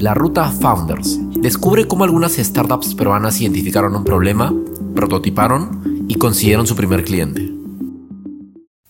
la ruta Founders. Descubre cómo algunas startups peruanas identificaron un problema, prototiparon y consiguieron su primer cliente.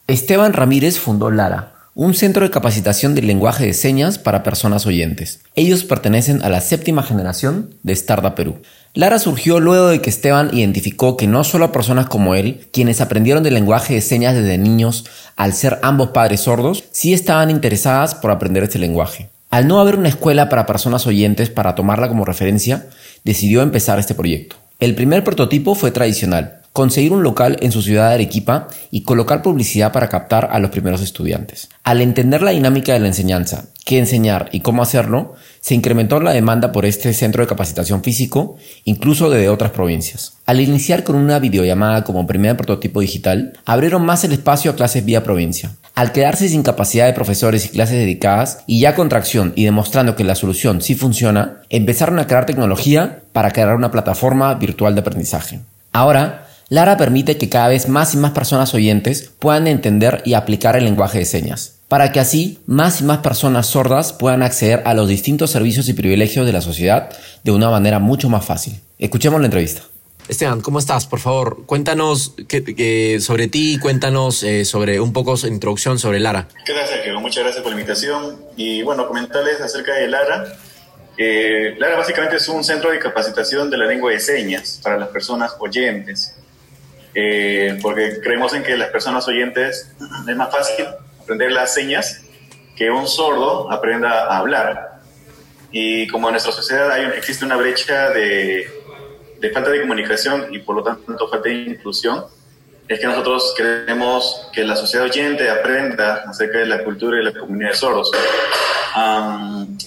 Esteban Ramírez fundó Lara, un centro de capacitación del lenguaje de señas para personas oyentes. Ellos pertenecen a la séptima generación de Startup Perú. Lara surgió luego de que Esteban identificó que no solo a personas como él, quienes aprendieron del lenguaje de señas desde niños al ser ambos padres sordos, sí estaban interesadas por aprender este lenguaje. Al no haber una escuela para personas oyentes para tomarla como referencia, decidió empezar este proyecto. El primer prototipo fue tradicional, conseguir un local en su ciudad de Arequipa y colocar publicidad para captar a los primeros estudiantes. Al entender la dinámica de la enseñanza, qué enseñar y cómo hacerlo, se incrementó la demanda por este centro de capacitación físico, incluso de otras provincias. Al iniciar con una videollamada como primer prototipo digital, abrieron más el espacio a clases vía provincia. Al quedarse sin capacidad de profesores y clases dedicadas, y ya con tracción y demostrando que la solución sí funciona, empezaron a crear tecnología para crear una plataforma virtual de aprendizaje. Ahora, Lara permite que cada vez más y más personas oyentes puedan entender y aplicar el lenguaje de señas, para que así más y más personas sordas puedan acceder a los distintos servicios y privilegios de la sociedad de una manera mucho más fácil. Escuchemos la entrevista. Esteban, ¿cómo estás? Por favor, cuéntanos sobre ti, cuéntanos eh, sobre un poco su introducción sobre Lara. Muchas gracias por la invitación. Y bueno, comentarles acerca de Lara. Eh, Lara básicamente es un centro de capacitación de la lengua de señas para las personas oyentes. Eh, porque creemos en que las personas oyentes es más fácil aprender las señas que un sordo aprenda a hablar. Y como en nuestra sociedad hay, existe una brecha de, de falta de comunicación y por lo tanto falta de inclusión, es que nosotros queremos que la sociedad oyente aprenda acerca de la cultura y la comunidad de sordos.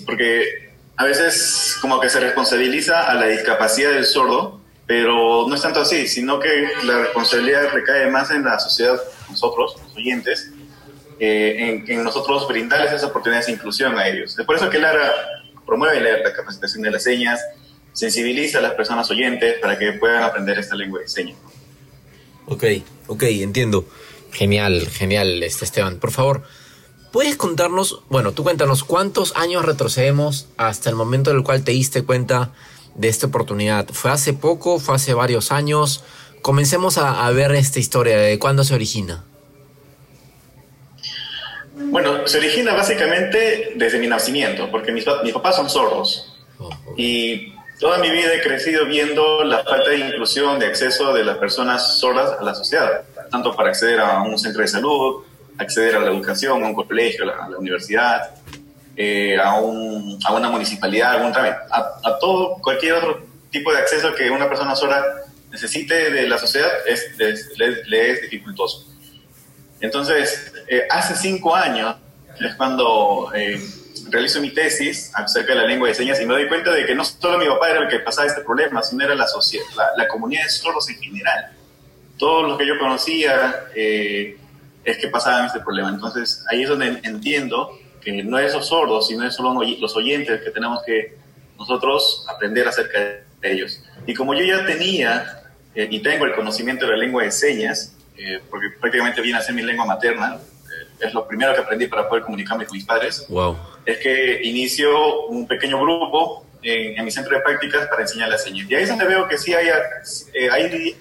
porque a veces como que se responsabiliza a la discapacidad del sordo pero no es tanto así, sino que la responsabilidad recae más en la sociedad, nosotros, los oyentes, eh, en, nosotros brindarles esa oportunidad de inclusión a ellos. Es por eso que Lara promueve la, capacitación de las señas, sensibiliza a las personas oyentes para que puedan aprender esta lengua de señas. Ok, ok, entiendo. Genial, genial, este Esteban. Por favor, ¿puedes contarnos, bueno, tú cuéntanos cuántos años retrocedemos hasta el momento en el cual te diste cuenta de esta oportunidad? ¿Fue hace poco? ¿Fue hace varios años? Comencemos a, ver esta historia, ¿de cuándo se origina? Bueno, se origina básicamente desde mi nacimiento, porque mis, papás son sordos. Oh, y toda mi vida he crecido viendo la falta de inclusión, de acceso de las personas sordas a la sociedad, tanto para acceder a un centro de salud, acceder a la educación, a un colegio, a la universidad, eh, a, un, a, una municipalidad, algún a, a, todo, cualquier otro tipo de acceso que una persona sola necesite de la sociedad es, le, es dificultoso. Entonces, eh, hace cinco años es cuando eh, realizo mi tesis acerca de la lengua de señas y me doy cuenta de que no solo mi papá era el que pasaba este problema, sino era la, sociedad, la, comunidad de sordos en general. Todos los que yo conocía es que pasaban este problema. Entonces, ahí es donde entiendo que no es los sordos, sino es solo los oyentes que tenemos que nosotros aprender acerca de ellos. Y como yo ya tenía eh, y tengo el conocimiento de la lengua de señas, eh, porque prácticamente viene a ser mi lengua materna, eh, es lo primero que aprendí para poder comunicarme con mis padres, wow. es que inicio un pequeño grupo en, mi centro de prácticas para enseñar las señas. Y ahí es donde veo que sí hay, hay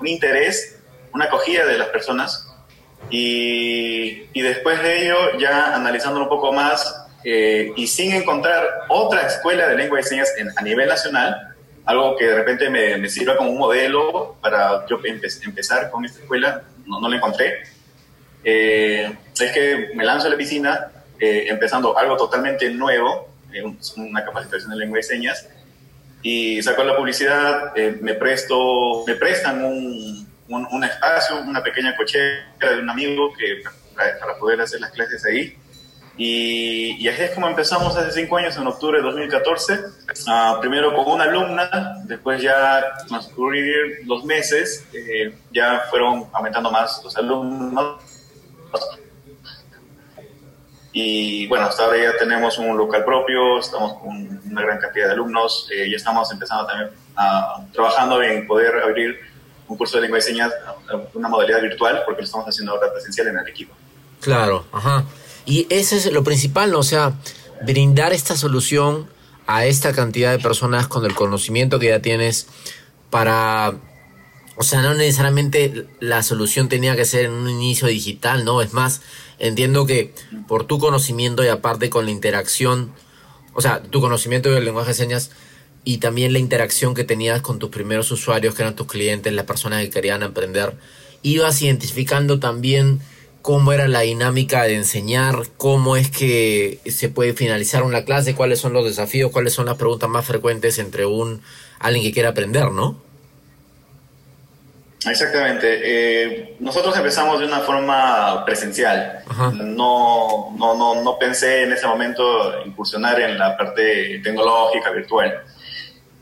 un interés, una acogida de las personas y, y, después de ello, ya analizándolo un poco más eh, y sin encontrar otra escuela de lengua de señas a nivel nacional, algo que de repente me, me sirva como un modelo para yo empezar con esta escuela, no, no lo encontré. Eh, es que me lanzo a la piscina eh, empezando algo totalmente nuevo, una capacitación de lengua de señas, y saco la publicidad, me, presto, me prestan un, un, espacio, una pequeña cochera de un amigo que, para, poder hacer las clases ahí. Y, y, así es como empezamos hace cinco años, en octubre de 2014, ah, primero con una alumna, después ya transcurrir los meses, eh, ya fueron aumentando más los alumnos. Y bueno, hasta ahora ya tenemos un local propio, estamos con una gran cantidad de alumnos, eh, ya estamos empezando también a, trabajando en poder abrir un curso de lengua de señas, una modalidad virtual, porque lo estamos haciendo ahora presencial en el equipo. Claro, ajá. Y ese es lo principal. O sea, brindar esta solución a esta cantidad de personas con el conocimiento que ya tienes para o sea, no necesariamente la solución tenía que ser en un inicio digital, ¿no? Es más, entiendo que por tu conocimiento y aparte con la interacción, o sea, tu conocimiento del lenguaje de señas y también la interacción que tenías con tus primeros usuarios, que eran tus clientes, las personas que querían aprender, ibas identificando también cómo era la dinámica de enseñar, cómo es que se puede finalizar una clase, cuáles son los desafíos, cuáles son las preguntas más frecuentes entre un alguien que quiere aprender, ¿no? Exactamente. Eh, nosotros empezamos de una forma presencial. No, no, no, no, pensé en ese momento incursionar en la parte tecnológica, virtual.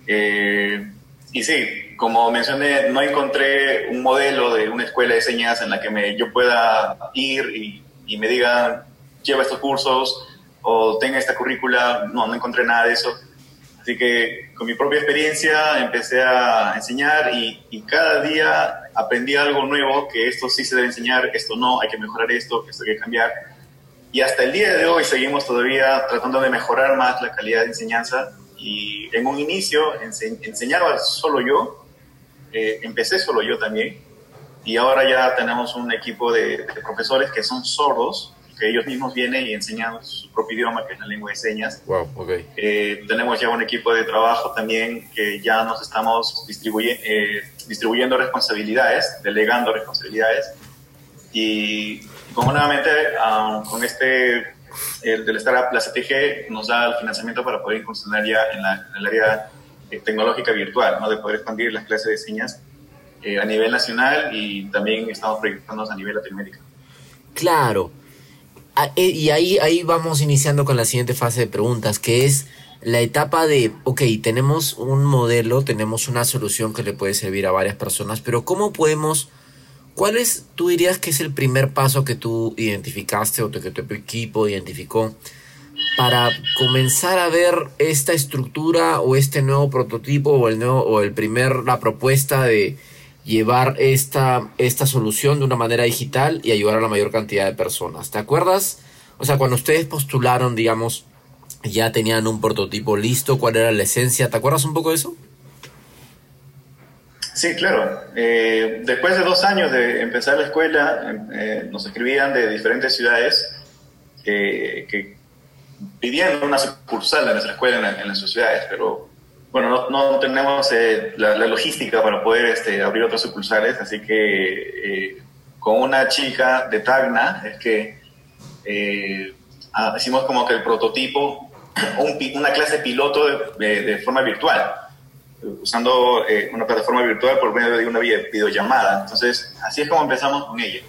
Eh, y sí, como mencioné, no encontré un modelo de una escuela de señas en la que me, yo pueda ir y, y me digan, lleva estos cursos o tenga esta currícula. No, no encontré nada de eso. Así que con mi propia experiencia empecé a enseñar y, cada día aprendí algo nuevo, que esto sí se debe enseñar, esto no, hay que mejorar esto, esto hay que cambiar. Y hasta el día de hoy seguimos todavía tratando de mejorar más la calidad de enseñanza. Y en un inicio enseñaba solo yo, eh, empecé solo yo también, y ahora ya tenemos un equipo de, de profesores que son sordos que ellos mismos vienen y enseñan su propio idioma, que es la lengua de señas. Wow, okay. Eh, tenemos ya un equipo de trabajo también que ya nos estamos distribuye, eh, distribuyendo responsabilidades, delegando responsabilidades. Y como nuevamente, ah, con este, el del Startup, la CTG nos da el financiamiento para poder incursionar ya en, la, en el área eh, tecnológica virtual, ¿no? de poder expandir las clases de señas a nivel nacional y también estamos proyectándonos a nivel Latinoamérica. Claro. Ah, eh, y ahí, ahí vamos iniciando con la siguiente fase de preguntas, que es la etapa de, ok, tenemos un modelo, tenemos una solución que le puede servir a varias personas, pero ¿cómo podemos, cuál es, tú dirías que es el primer paso que tú identificaste o que tu equipo identificó para comenzar a ver esta estructura o este nuevo prototipo o el nuevo, o el primer, la propuesta de llevar esta, esta solución de una manera digital y ayudar a la mayor cantidad de personas. ¿Te acuerdas? O sea, cuando ustedes postularon, digamos, ya tenían un prototipo listo, cuál era la esencia, ¿te acuerdas un poco de eso? Sí, claro. Eh, después de dos años de empezar la escuela, eh, nos escribían de diferentes ciudades que pidiendo una sucursal en nuestra escuela en, en, nuestras ciudades, pero bueno, no, tenemos eh, la, logística para poder este, abrir otros sucursales, así que eh, con una chica de Tacna es que eh, ah, hicimos como que el prototipo, una clase piloto de, forma virtual, usando una plataforma virtual por medio de una videollamada. Entonces, así es como empezamos con ella.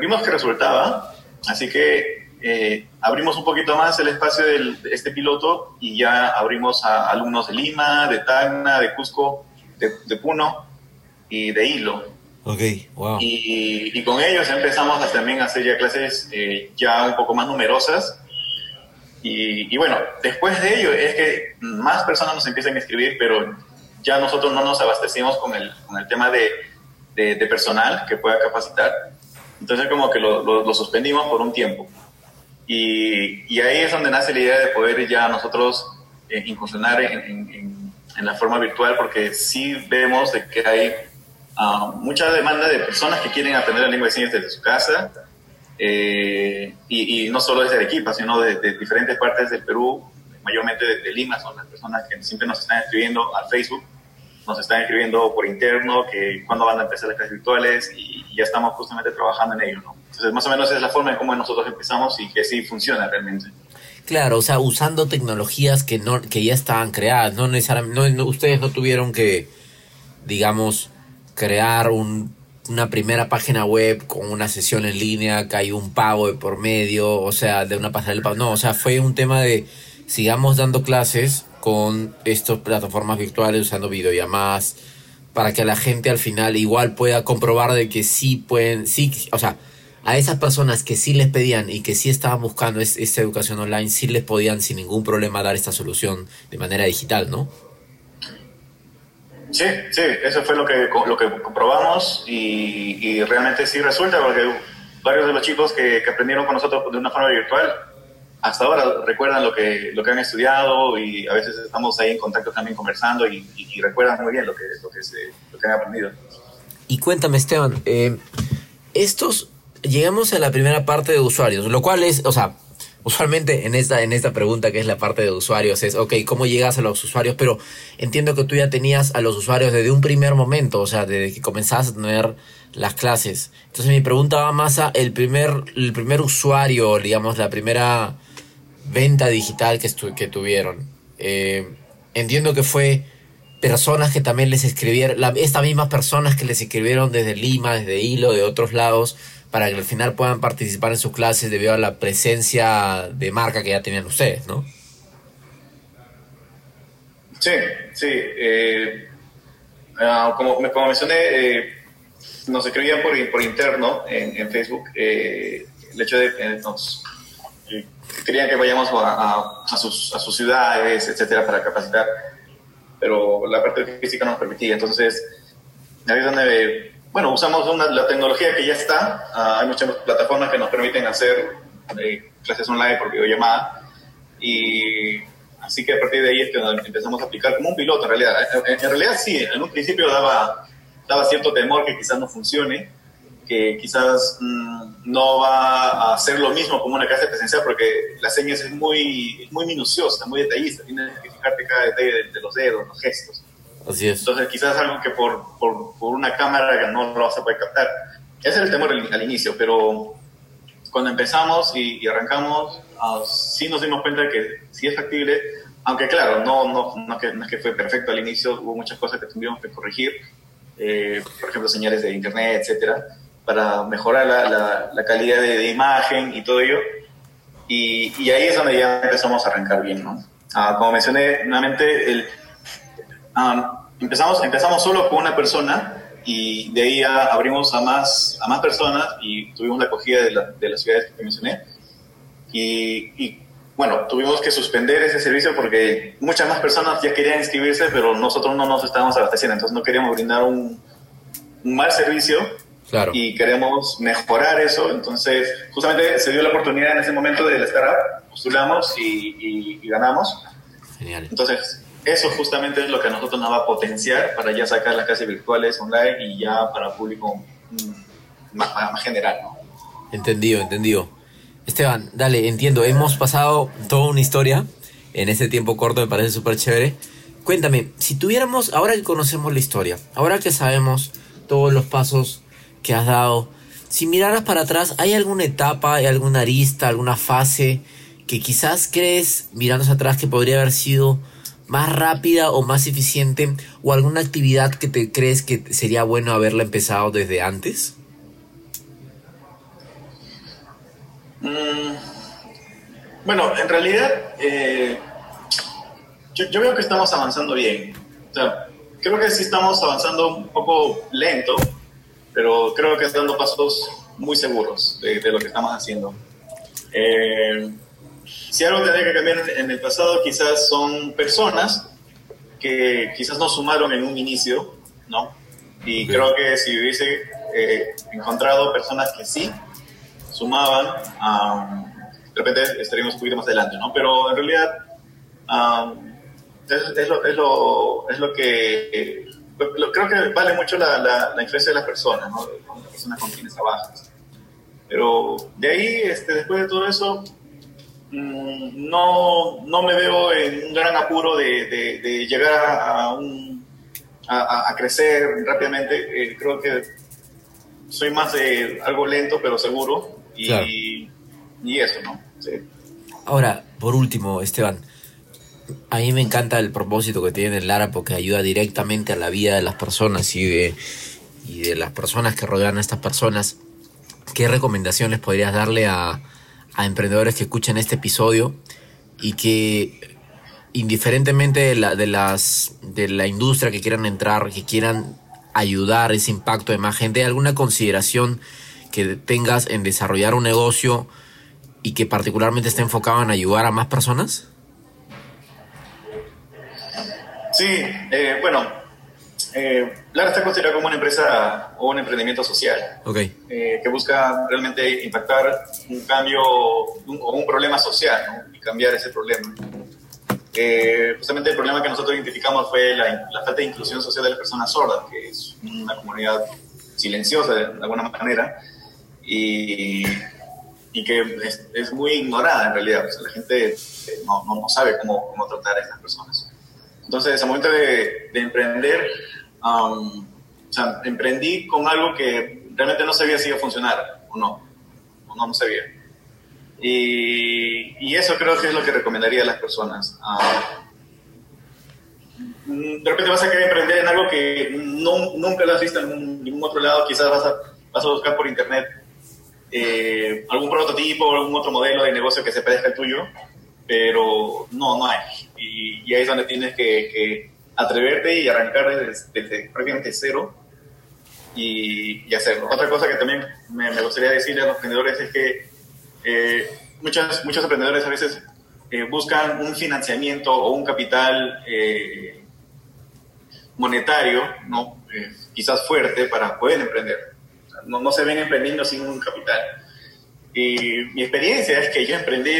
Vimos que resultaba, así que eh, abrimos un poquito más el espacio de este piloto y ya abrimos a alumnos de Lima, de Tacna, de Cusco, de, Puno y de Hilo. Ok, wow. Y, con ellos empezamos a, también a hacer ya clases eh, ya un poco más numerosas. Y, bueno, después de ello es que más personas nos empiezan a escribir, pero ya nosotros no nos abastecimos con el, con el tema de, de, personal que pueda capacitar. Entonces como que lo, lo suspendimos por un tiempo. Y, ahí es donde nace la idea de poder ya nosotros eh, incursionar en, la forma virtual, porque sí vemos de que hay ah, mucha demanda de personas que quieren aprender la lengua de señas desde su casa, eh, y, no solo desde Arequipa, sino de, diferentes partes del Perú, mayormente de, Lima, son las personas que siempre nos están escribiendo al Facebook, nos están escribiendo por interno, que cuándo van a empezar las clases virtuales, y, ya estamos justamente trabajando en ello, ¿no? Más o menos es la forma en cómo nosotros empezamos y que sí funciona realmente. Claro, o sea, usando tecnologías que no que ya estaban creadas, no necesariamente ustedes no tuvieron que digamos crear un, una primera página web con una sesión en línea, que hay un pago de por medio, o sea, de una pasarela. No, o sea, fue un tema de sigamos dando clases con estas plataformas virtuales usando videollamadas para que la gente al final igual pueda comprobar de que sí pueden, sí, o sea, a esas personas que sí les pedían y que sí estaban buscando esta educación online, sí les podían sin ningún problema dar esta solución de manera digital, ¿no? Sí, sí, eso fue lo que, lo que comprobamos y, y realmente sí resulta porque varios de los chicos que, que, aprendieron con nosotros de una forma virtual hasta ahora recuerdan lo que, lo que han estudiado y a veces estamos ahí en contacto también conversando y, recuerdan muy bien lo que, lo que, se, lo que han aprendido. Y cuéntame, Esteban, eh, estos, llegamos a la primera parte de usuarios, lo cual es, o sea, usualmente en esta, en esta pregunta que es la parte de usuarios es, ok, ¿cómo llegas a los usuarios? Pero entiendo que tú ya tenías a los usuarios desde un primer momento, o sea, desde que comenzabas a tener las clases. Entonces mi pregunta va más a el primer, el primer usuario, digamos, la primera venta digital que, que tuvieron. Eh, entiendo que fue personas que también les escribieron, estas mismas personas que les escribieron desde Lima, desde Hilo, de otros lados, para que al final puedan participar en sus clases debido a la presencia de marca que ya tenían ustedes, ¿no? Sí, sí. Eh, ah, como, como, mencioné, eh, nos escribían por, por interno en, Facebook el hecho de que nos querían que vayamos a, a, sus, a sus ciudades, etcétera, para capacitar, pero la parte física no nos permitía. Entonces, ahí es donde, bueno, usamos una, la tecnología que ya está. Ah, hay muchas plataformas que nos permiten hacer eh, clases online por videollamada. Y así que a partir de ahí es que empezamos a aplicar como un piloto, en realidad. En, en realidad, sí, en un principio daba, daba cierto temor que quizás no funcione que quizás mm, no va a ser lo mismo como una clase presencial porque la señas es muy, muy minuciosa, muy detallista, tienes que fijarte cada detalle de, los dedos, los gestos. Así es. Entonces quizás algo que por, por, por una cámara no lo vas a poder captar. Ese es el temor al, inicio, pero cuando empezamos y, arrancamos, uh, sí nos dimos cuenta que sí es factible, aunque claro, no, no, no, que, no es que fue perfecto al inicio, hubo muchas cosas que tuvimos que corregir, eh, por ejemplo, señales de internet, etcétera para mejorar la, la, calidad de, imagen y todo ello. Y, y, ahí es donde ya empezamos a arrancar bien, ¿no? Ah, como mencioné nuevamente, el, empezamos, empezamos solo con una persona y de ahí abrimos a más, a más personas y tuvimos la acogida de, de las ciudades que mencioné. Y, y, bueno, tuvimos que suspender ese servicio porque muchas más personas ya querían inscribirse, pero nosotros no nos estábamos abasteciendo, entonces no queríamos brindar un, un mal servicio y queremos mejorar eso. Entonces, justamente se dio la oportunidad en ese momento de la startup, postulamos y, ganamos. Genial. Entonces, eso justamente es lo que a nosotros nos va a potenciar para ya sacar las clases virtuales online y ya para público mm, más, general. ¿no? Entendido, entendido. Esteban, dale, entiendo. Hemos pasado toda una historia en este tiempo corto, me parece súper chévere. Cuéntame, si tuviéramos, ahora que conocemos la historia, ahora que sabemos todos los pasos que has dado, si miraras para atrás, ¿hay alguna etapa, hay alguna arista, alguna fase que quizás crees, mirando atrás, que podría haber sido más rápida o más eficiente? ¿O alguna actividad que te crees que sería bueno haberla empezado desde antes? Mm, bueno, en realidad eh, yo, veo que estamos avanzando bien. creo que sí estamos avanzando un poco lento, pero creo que están dando pasos muy seguros de, lo que estamos haciendo. Eh, si algo tendría que cambiar en el pasado, quizás son personas que quizás no sumaron en un inicio, ¿no? Y creo que si hubiese eh, encontrado personas que sí sumaban, de repente estaríamos un poquito más adelante, ¿no? Pero en realidad es, lo, es, lo, es lo que creo que vale mucho la, la, influencia de las personas, ¿no? Las personas con quienes trabajas. Pero de ahí, este, después de todo eso, no, no me veo en un gran apuro de, de, llegar a, un, a, a, crecer rápidamente. Eh, creo que soy más de algo lento pero seguro y, y eso, ¿no? Sí. Ahora, por último, Esteban, a mí me encanta el propósito que tiene Lara porque ayuda directamente a la vida de las personas y de, y de las personas que rodean a estas personas. ¿Qué recomendaciones podrías darle a, a emprendedores que escuchen este episodio y que indiferentemente de la, de, las, de la industria que quieran entrar, que quieran ayudar ese impacto de más gente, alguna consideración que tengas en desarrollar un negocio y que particularmente esté enfocado en ayudar a más personas? Sí, eh, bueno, Eh, Lara está considerada como una empresa o un emprendimiento social okay. eh, que busca realmente impactar un cambio o un, problema social ¿no? y cambiar ese problema. Eh, justamente el problema que nosotros identificamos fue la, la, falta de inclusión social de las personas sordas, que es una comunidad silenciosa de, alguna manera y, y que es, es, muy ignorada en realidad. O sea, la gente eh, no, no, no, sabe cómo, cómo tratar a estas personas. Entonces, al momento de, de emprender, um, o sea, emprendí con algo que realmente no sabía si iba a funcionar o no, o no, no sabía. Y, y, eso creo que es lo que recomendaría a las personas. Um, de repente vas a querer emprender en algo que no, nunca lo has visto en ningún otro lado, quizás vas a, vas a buscar por internet eh, algún prototipo algún otro modelo de negocio que se parezca al tuyo, pero no, no hay. Y, y ahí es donde tienes que, que atreverte y arrancar desde, desde, prácticamente cero y, y, hacerlo. Otra cosa que también me, me, gustaría decirle a los emprendedores es que eh, muchos, muchos emprendedores a veces eh, buscan un financiamiento o un capital eh, monetario, ¿no? Eh, quizás fuerte, para poder emprender. No, no se ven emprendiendo sin un capital. Y mi experiencia es que yo emprendí,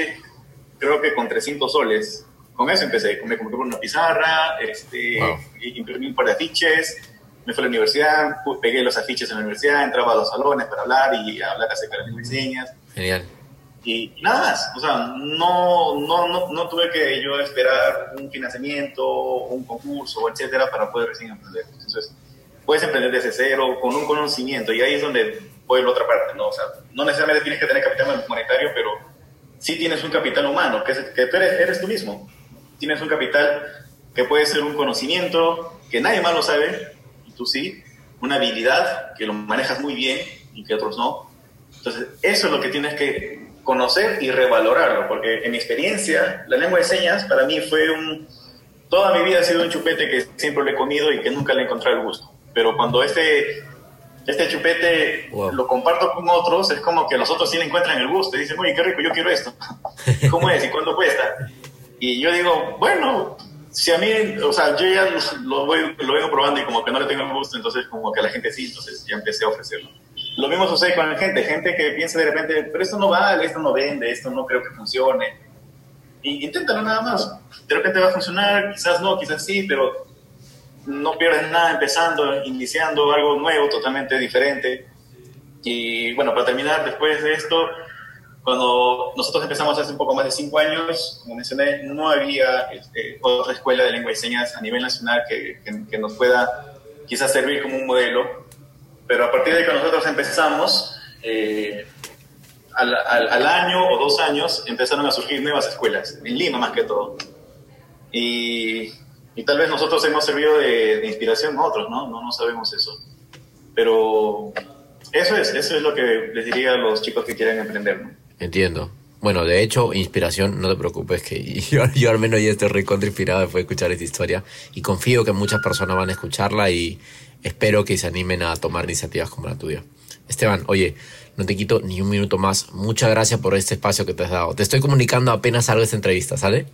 creo que con 300 soles. Con eso empecé. Me compré una pizarra, este, wow. imprimí un par de afiches, me fui a la universidad, pegué los afiches en la universidad, entraba a los salones para hablar y hablar acerca de las diseñas. Genial. Y, y, nada más, o sea, no, no, no, no, tuve que yo esperar un financiamiento, un concurso, etcétera, para poder recién emprender. Entonces, puedes emprender desde cero, con un conocimiento, y ahí es donde voy a la otra parte, ¿no? O sea, no necesariamente tienes que tener capital monetario, pero sí tienes un capital humano, que, es, que tú eres, eres tú mismo. Tienes un capital que puede ser un conocimiento que nadie más lo sabe, y tú sí, una habilidad que lo manejas muy bien y que otros no. Entonces, eso es lo que tienes que conocer y revalorarlo, porque en mi experiencia, la lengua de señas para mí fue un... Toda mi vida ha sido un chupete que siempre le he comido y que nunca le he encontrado el gusto. Pero cuando este, este chupete wow. lo comparto con otros, es como que los otros sí le encuentran el gusto y dicen, oye, qué rico, yo quiero esto. ¿Cómo es y cuánto cuesta? Y yo digo, bueno, si a mí, o sea, yo ya lo, voy, lo vengo probando y como que no le tengo gusto, entonces como que a la gente sí, entonces ya empecé a ofrecerlo. Lo mismo sucede con la gente, gente que piensa de repente, pero esto no vale, esto no vende, esto no creo que funcione. Y inténtalo nada más. De repente va a funcionar, quizás no, quizás sí, pero no pierdes nada empezando, iniciando algo nuevo, totalmente diferente. Y bueno, para terminar, después de esto, cuando nosotros empezamos hace un poco más de cinco años, como mencioné, no había este, otra escuela de lengua y señas a nivel nacional que, que, que nos pueda quizás servir como un modelo pero a partir de que nosotros empezamos, eh, al, al, al, año o dos años empezaron a surgir nuevas escuelas, en Lima más que todo. Y, y tal vez nosotros hemos servido de, de, inspiración a otros, ¿no? ¿no? No sabemos eso. Pero eso es, eso es lo que les diría a los chicos que quieren emprender, ¿no? Entiendo. Bueno, de hecho, inspiración, no te preocupes, que yo, yo al menos ya estoy recontra inspirado después de escuchar esta historia y confío que muchas personas van a escucharla y espero que se animen a tomar iniciativas como la tuya. Esteban, oye, no te quito ni un minuto más. Muchas gracias por este espacio que te has dado. Te estoy comunicando apenas salga esta entrevista, ¿sale?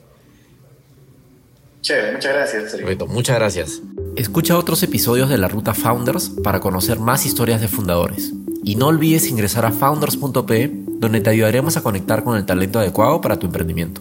Chévere, muchas gracias. Perfecto, muchas gracias. Escucha otros episodios de la Ruta Founders para conocer más historias de fundadores. Y no olvides ingresar a founders.pe, donde te ayudaremos a conectar con el talento adecuado para tu emprendimiento.